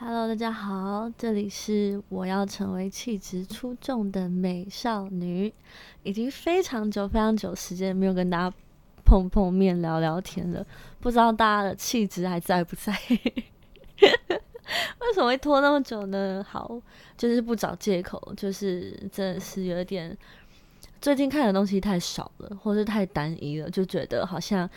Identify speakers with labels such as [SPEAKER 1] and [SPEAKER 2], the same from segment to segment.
[SPEAKER 1] Hello，大家好，这里是我要成为气质出众的美少女。已经非常久、非常久时间没有跟大家碰碰面、聊聊天了，不知道大家的气质还在不在？为什么会拖那么久呢？好，就是不找借口，就是真的是有点最近看的东西太少了，或是太单一了，就觉得好像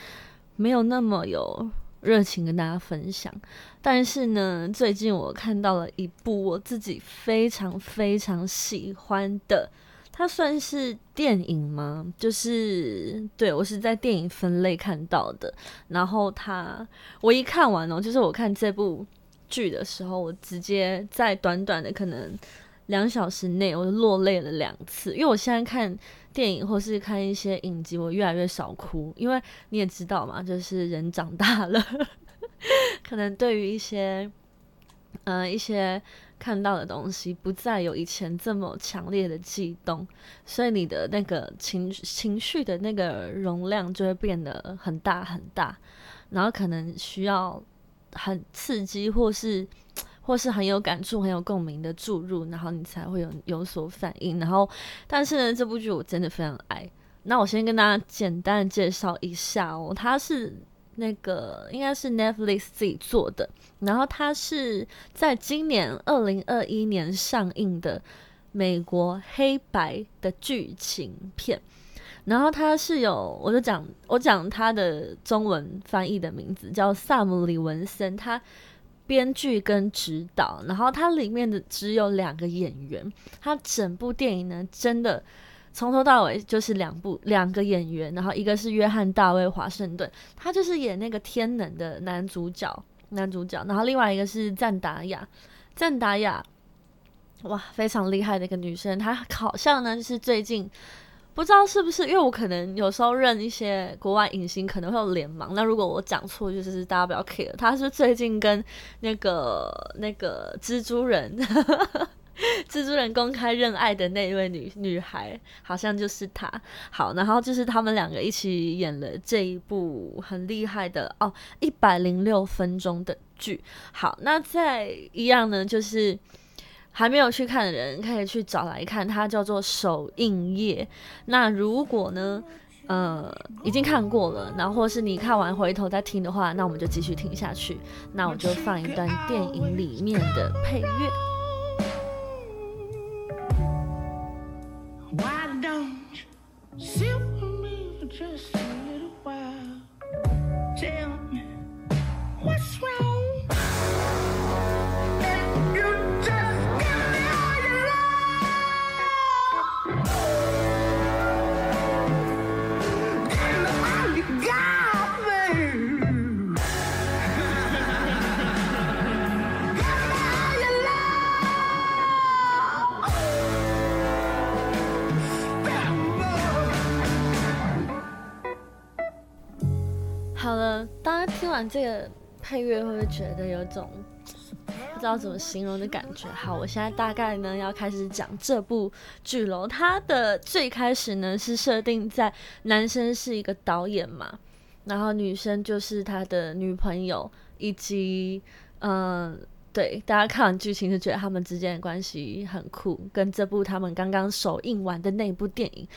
[SPEAKER 1] 没有那么有。热情跟大家分享，但是呢，最近我看到了一部我自己非常非常喜欢的，它算是电影吗？就是对我是在电影分类看到的，然后它我一看完哦，就是我看这部剧的时候，我直接在短短的可能两小时内，我就落泪了两次，因为我现在看。电影或是看一些影集，我越来越少哭，因为你也知道嘛，就是人长大了，可能对于一些，呃，一些看到的东西，不再有以前这么强烈的悸动，所以你的那个情情绪的那个容量就会变得很大很大，然后可能需要很刺激或是。或是很有感触、很有共鸣的注入，然后你才会有有所反应。然后，但是呢，这部剧我真的非常爱。那我先跟大家简单介绍一下哦，它是那个应该是 Netflix 自己做的，然后它是在今年二零二一年上映的美国黑白的剧情片。然后它是有，我就讲我讲它的中文翻译的名字叫萨姆李文森，他。编剧跟指导，然后它里面的只有两个演员，它整部电影呢，真的从头到尾就是两部两个演员，然后一个是约翰大卫华盛顿，他就是演那个天能的男主角，男主角，然后另外一个是赞达亚，赞达亚，哇，非常厉害的一个女生，她好像呢就是最近。不知道是不是，因为我可能有时候认一些国外影星可能会有脸盲。那如果我讲错，就是大家不要 care。他是最近跟那个那个蜘蛛人，蜘蛛人公开认爱的那一位女女孩，好像就是她。好，然后就是他们两个一起演了这一部很厉害的哦，一百零六分钟的剧。好，那再一样呢，就是。还没有去看的人可以去找来看，它叫做首映夜。那如果呢，呃，已经看过了，然后或是你看完回头再听的话，那我们就继续听下去。那我就放一段电影里面的配乐。好了，大家听完这个配乐，会不会觉得有种不知道怎么形容的感觉？好，我现在大概呢要开始讲这部剧喽。它的最开始呢是设定在男生是一个导演嘛，然后女生就是他的女朋友，以及嗯，对，大家看完剧情就觉得他们之间的关系很酷，跟这部他们刚刚首映完的那部电影。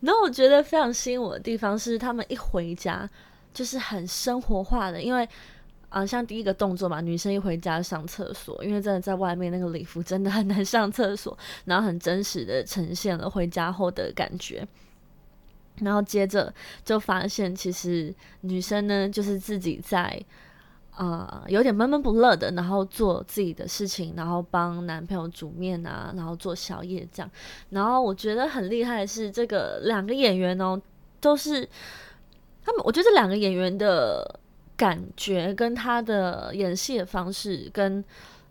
[SPEAKER 1] 然后我觉得非常吸引我的地方是，他们一回家。就是很生活化的，因为啊，像第一个动作嘛，女生一回家上厕所，因为真的在外面那个礼服真的很难上厕所，然后很真实的呈现了回家后的感觉。然后接着就发现，其实女生呢，就是自己在啊有点闷闷不乐的，然后做自己的事情，然后帮男朋友煮面啊，然后做宵夜这样。然后我觉得很厉害的是，这个两个演员哦，都是。他们，我觉得这两个演员的感觉跟他的演戏的方式，跟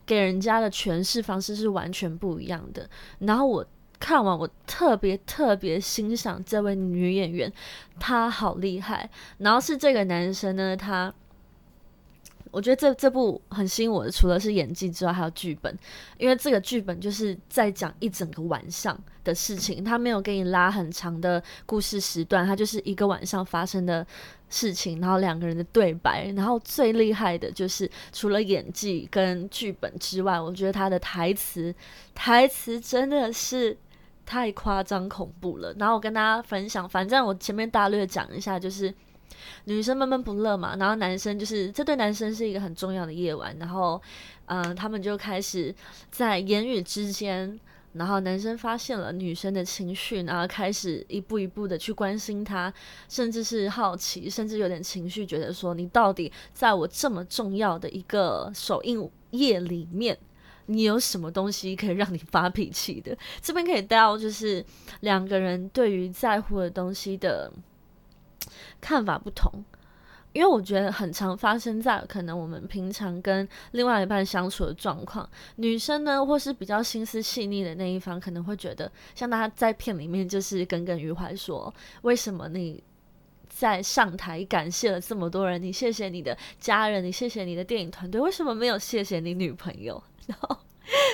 [SPEAKER 1] 给人家的诠释方式是完全不一样的。然后我看完，我特别特别欣赏这位女演员，她好厉害。然后是这个男生呢，他我觉得这这部很吸引我的，除了是演技之外，还有剧本。因为这个剧本就是在讲一整个晚上的事情，他没有给你拉很长的故事时段，它就是一个晚上发生的事情，然后两个人的对白。然后最厉害的就是除了演技跟剧本之外，我觉得他的台词，台词真的是太夸张恐怖了。然后我跟大家分享，反正我前面大略讲一下，就是。女生闷闷不乐嘛，然后男生就是这对男生是一个很重要的夜晚，然后，嗯，他们就开始在言语之间，然后男生发现了女生的情绪，然后开始一步一步的去关心她，甚至是好奇，甚至有点情绪，觉得说你到底在我这么重要的一个首映夜里面，你有什么东西可以让你发脾气的？这边可以带到就是两个人对于在乎的东西的。看法不同，因为我觉得很常发生在可能我们平常跟另外一半相处的状况。女生呢，或是比较心思细腻的那一方，可能会觉得，像他在片里面就是耿耿于怀，说为什么你在上台感谢了这么多人，你谢谢你的家人，你谢谢你的电影团队，为什么没有谢谢你女朋友？然后，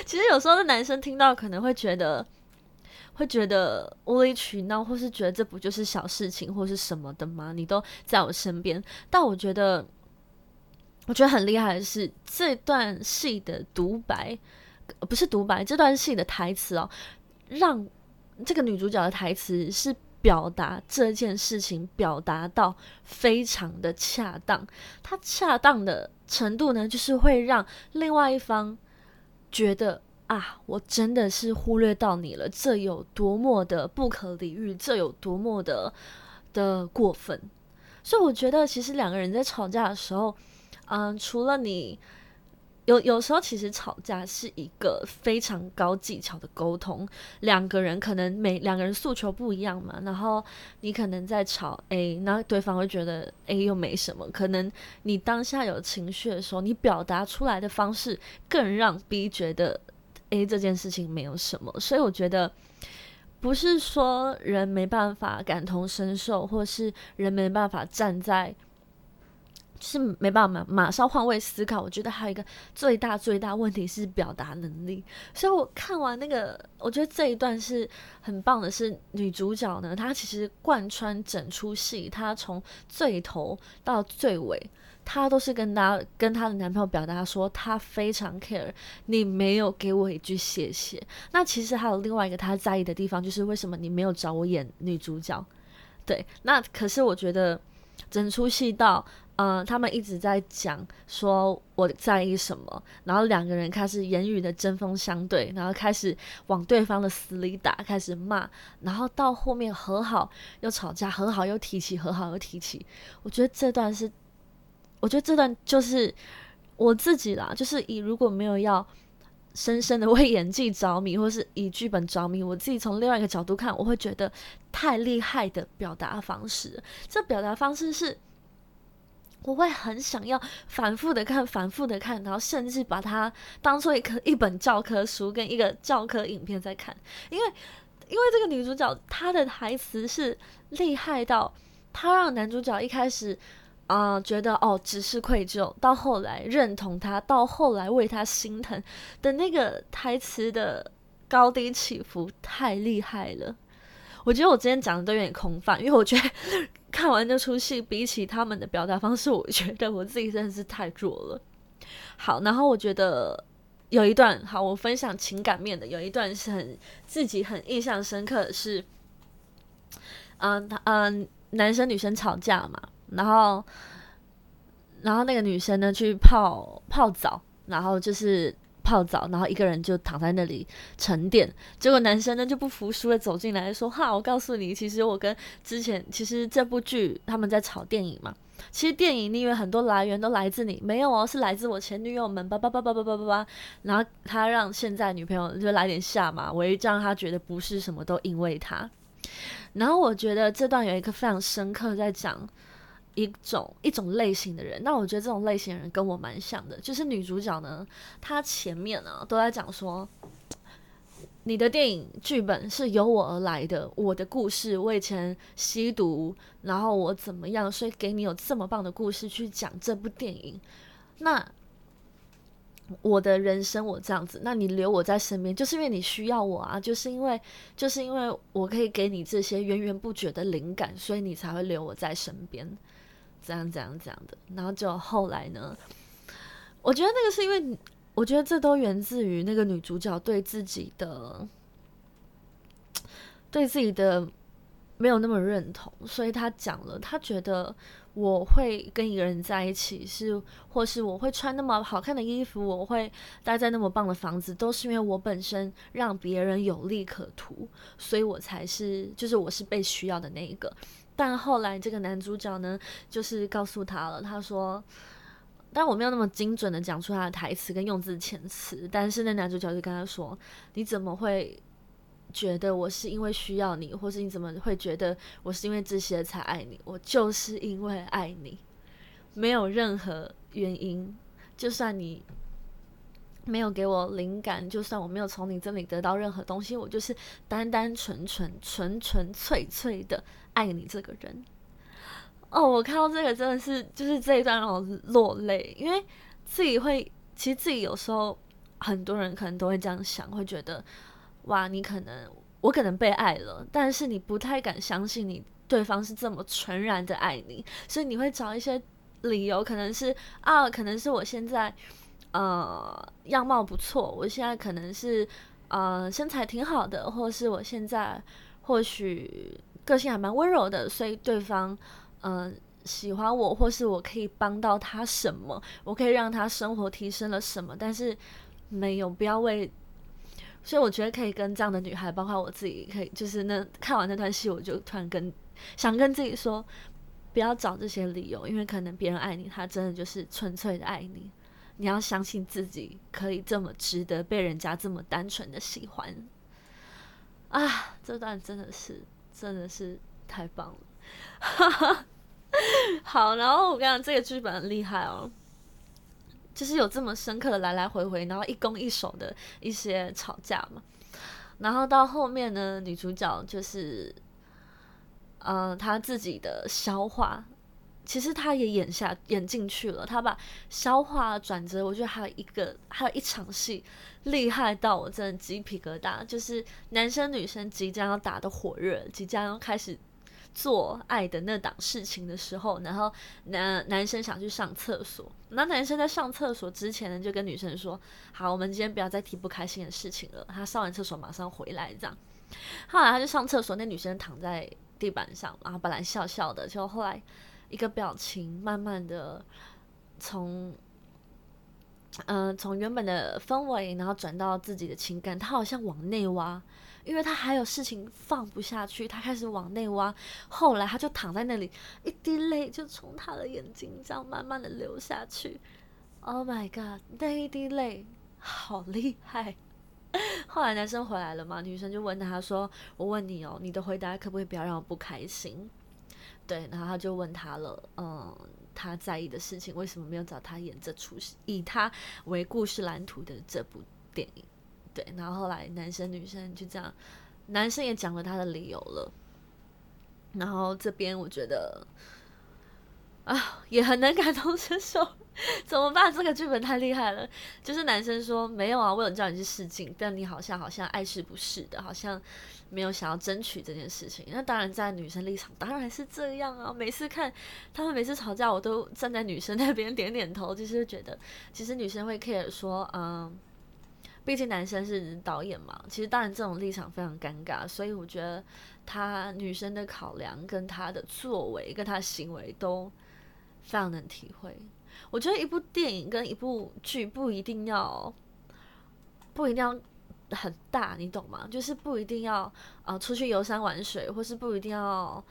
[SPEAKER 1] 其实有时候的男生听到可能会觉得。会觉得无理取闹，或是觉得这不就是小事情，或是什么的吗？你都在我身边，但我觉得，我觉得很厉害的是这段戏的独白，不是独白，这段戏的台词哦，让这个女主角的台词是表达这件事情，表达到非常的恰当。它恰当的程度呢，就是会让另外一方觉得。啊，我真的是忽略到你了，这有多么的不可理喻，这有多么的的过分。所以我觉得，其实两个人在吵架的时候，嗯，除了你有有时候，其实吵架是一个非常高技巧的沟通。两个人可能每两个人诉求不一样嘛，然后你可能在吵 A，那对方会觉得 A 又没什么。可能你当下有情绪的时候，你表达出来的方式更让 B 觉得。诶这件事情没有什么，所以我觉得不是说人没办法感同身受，或是人没办法站在，是没办法马马上换位思考。我觉得还有一个最大最大问题是表达能力。所以我看完那个，我觉得这一段是很棒的，是女主角呢，她其实贯穿整出戏，她从最头到最尾。她都是跟她跟她的男朋友表达说，她非常 care 你没有给我一句谢谢。那其实还有另外一个她在意的地方，就是为什么你没有找我演女主角？对，那可是我觉得整出戏到，嗯，他们一直在讲说我在意什么，然后两个人开始言语的针锋相对，然后开始往对方的死里打，开始骂，然后到后面和好又吵架，和好又提起，和好又提起。我觉得这段是。我觉得这段就是我自己啦，就是以如果没有要深深的为演技着迷，或是以剧本着迷，我自己从另外一个角度看，我会觉得太厉害的表达方式。这表达方式是，我会很想要反复的看，反复的看，然后甚至把它当做一颗一本教科书跟一个教科影片在看。因为，因为这个女主角她的台词是厉害到，她让男主角一开始。啊，觉得哦，只是愧疚，到后来认同她，到后来为她心疼的那个台词的高低起伏太厉害了。我觉得我今天讲的都有点空泛，因为我觉得看完这出戏，比起他们的表达方式，我觉得我自己真的是太弱了。好，然后我觉得有一段，好，我分享情感面的，有一段是很自己很印象深刻的是，嗯，嗯，男生女生吵架嘛。然后，然后那个女生呢去泡泡澡，然后就是泡澡，然后一个人就躺在那里沉淀。结果男生呢就不服输的走进来说：“哈，我告诉你，其实我跟之前其实这部剧他们在炒电影嘛。其实电影因为很多来源都来自你，没有哦，是来自我前女友们。叭叭叭叭叭叭叭叭。然后他让现在女朋友就来点下马威，这样他觉得不是什么都因为他。然后我觉得这段有一个非常深刻在讲。”一种一种类型的人，那我觉得这种类型的人跟我蛮像的，就是女主角呢，她前面呢都在讲说，你的电影剧本是由我而来的，我的故事，我以前吸毒，然后我怎么样，所以给你有这么棒的故事去讲这部电影。那我的人生我这样子，那你留我在身边，就是因为你需要我啊，就是因为就是因为我可以给你这些源源不绝的灵感，所以你才会留我在身边，这样这样这样的。然后就后来呢，我觉得那个是因为，我觉得这都源自于那个女主角对自己的对自己的没有那么认同，所以她讲了，她觉得。我会跟一个人在一起，是或是我会穿那么好看的衣服，我会待在那么棒的房子，都是因为我本身让别人有利可图，所以我才是，就是我是被需要的那一个。但后来这个男主角呢，就是告诉他了，他说，但我没有那么精准的讲出他的台词跟用字遣词，但是那男主角就跟他说，你怎么会？觉得我是因为需要你，或是你怎么会觉得我是因为这些才爱你？我就是因为爱你，没有任何原因。就算你没有给我灵感，就算我没有从你这里得到任何东西，我就是单单纯纯、纯纯粹粹的爱你这个人。哦，我看到这个真的是，就是这一段让我落泪，因为自己会，其实自己有时候很多人可能都会这样想，会觉得。哇，你可能我可能被爱了，但是你不太敢相信你对方是这么纯然的爱你，所以你会找一些理由，可能是啊，可能是我现在呃样貌不错，我现在可能是呃身材挺好的，或是我现在或许个性还蛮温柔的，所以对方嗯喜欢我，或是我可以帮到他什么，我可以让他生活提升了什么，但是没有，不要为。所以我觉得可以跟这样的女孩，包括我自己，可以就是那看完那段戏，我就突然跟想跟自己说，不要找这些理由，因为可能别人爱你，他真的就是纯粹的爱你。你要相信自己可以这么值得被人家这么单纯的喜欢。啊，这段真的是真的是太棒了。好，然后我跟你讲，这个剧本很厉害哦。就是有这么深刻的来来回回，然后一攻一守的一些吵架嘛，然后到后面呢，女主角就是，嗯，她自己的消化，其实他也演下演进去了，他把消化转折，我觉得还有一个还有一场戏厉害到我真的鸡皮疙瘩，就是男生女生即将要打的火热，即将要开始。做爱的那档事情的时候，然后男男生想去上厕所，那男生在上厕所之前呢，就跟女生说：“好，我们今天不要再提不开心的事情了。”他上完厕所马上回来，这样。后来他就上厕所，那女生躺在地板上，然后本来笑笑的，就后来一个表情慢慢的从，嗯，从原本的氛围，然后转到自己的情感，他好像往内挖。因为他还有事情放不下去，他开始往内挖。后来他就躺在那里，一滴泪就从他的眼睛这样慢慢的流下去。Oh my god，那一滴泪好厉害！后来男生回来了嘛，女生就问他说：“我问你哦，你的回答可不可以不要让我不开心？”对，然后他就问他了，嗯，他在意的事情为什么没有找他演这出戏，以他为故事蓝图的这部电影。对，然后后来男生女生就这样，男生也讲了他的理由了。然后这边我觉得啊，也很能感同身受。怎么办？这个剧本太厉害了。就是男生说没有啊，我有叫你去试镜，但你好像好像爱是不是的，好像没有想要争取这件事情。那当然，在女生立场当然是这样啊。每次看他们每次吵架，我都站在女生那边点点头，就是觉得其实女生会 care 说，嗯。毕竟男生是导演嘛，其实当然这种立场非常尴尬，所以我觉得他女生的考量跟他的作为跟他行为都非常能体会。我觉得一部电影跟一部剧不一定要不一定要很大，你懂吗？就是不一定要啊出去游山玩水，或是不一定要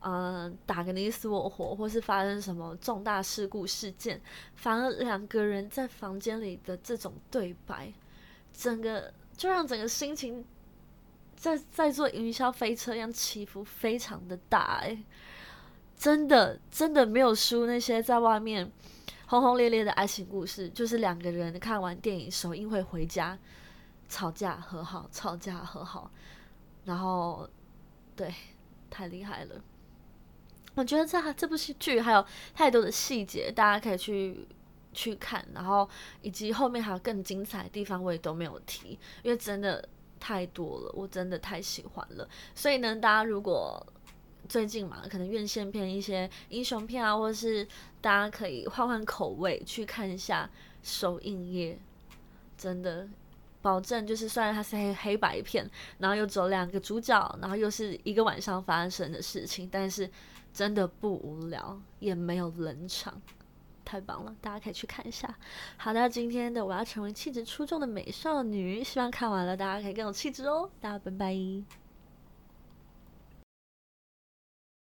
[SPEAKER 1] 嗯打个你死我活，或是发生什么重大事故事件，反而两个人在房间里的这种对白。整个就让整个心情在在坐云霄飞车一样起伏非常的大哎，真的真的没有输那些在外面轰轰烈烈的爱情故事，就是两个人看完电影首映会回家吵架和好，吵架和好，然后对太厉害了，我觉得这这部戏剧还有太多的细节，大家可以去去看，然后以及后面还有更精彩的地方，我也都没有提，因为真的太多了，我真的太喜欢了。所以呢，大家如果最近嘛，可能院线片一些英雄片啊，或者是大家可以换换口味去看一下首映夜，真的保证就是虽然它是黑黑白片，然后又走两个主角，然后又是一个晚上发生的事情，但是真的不无聊，也没有冷场。太棒了，大家可以去看一下。好的，今天的我要成为气质出众的美少女，希望看完了大家可以更有气质哦。大家拜拜。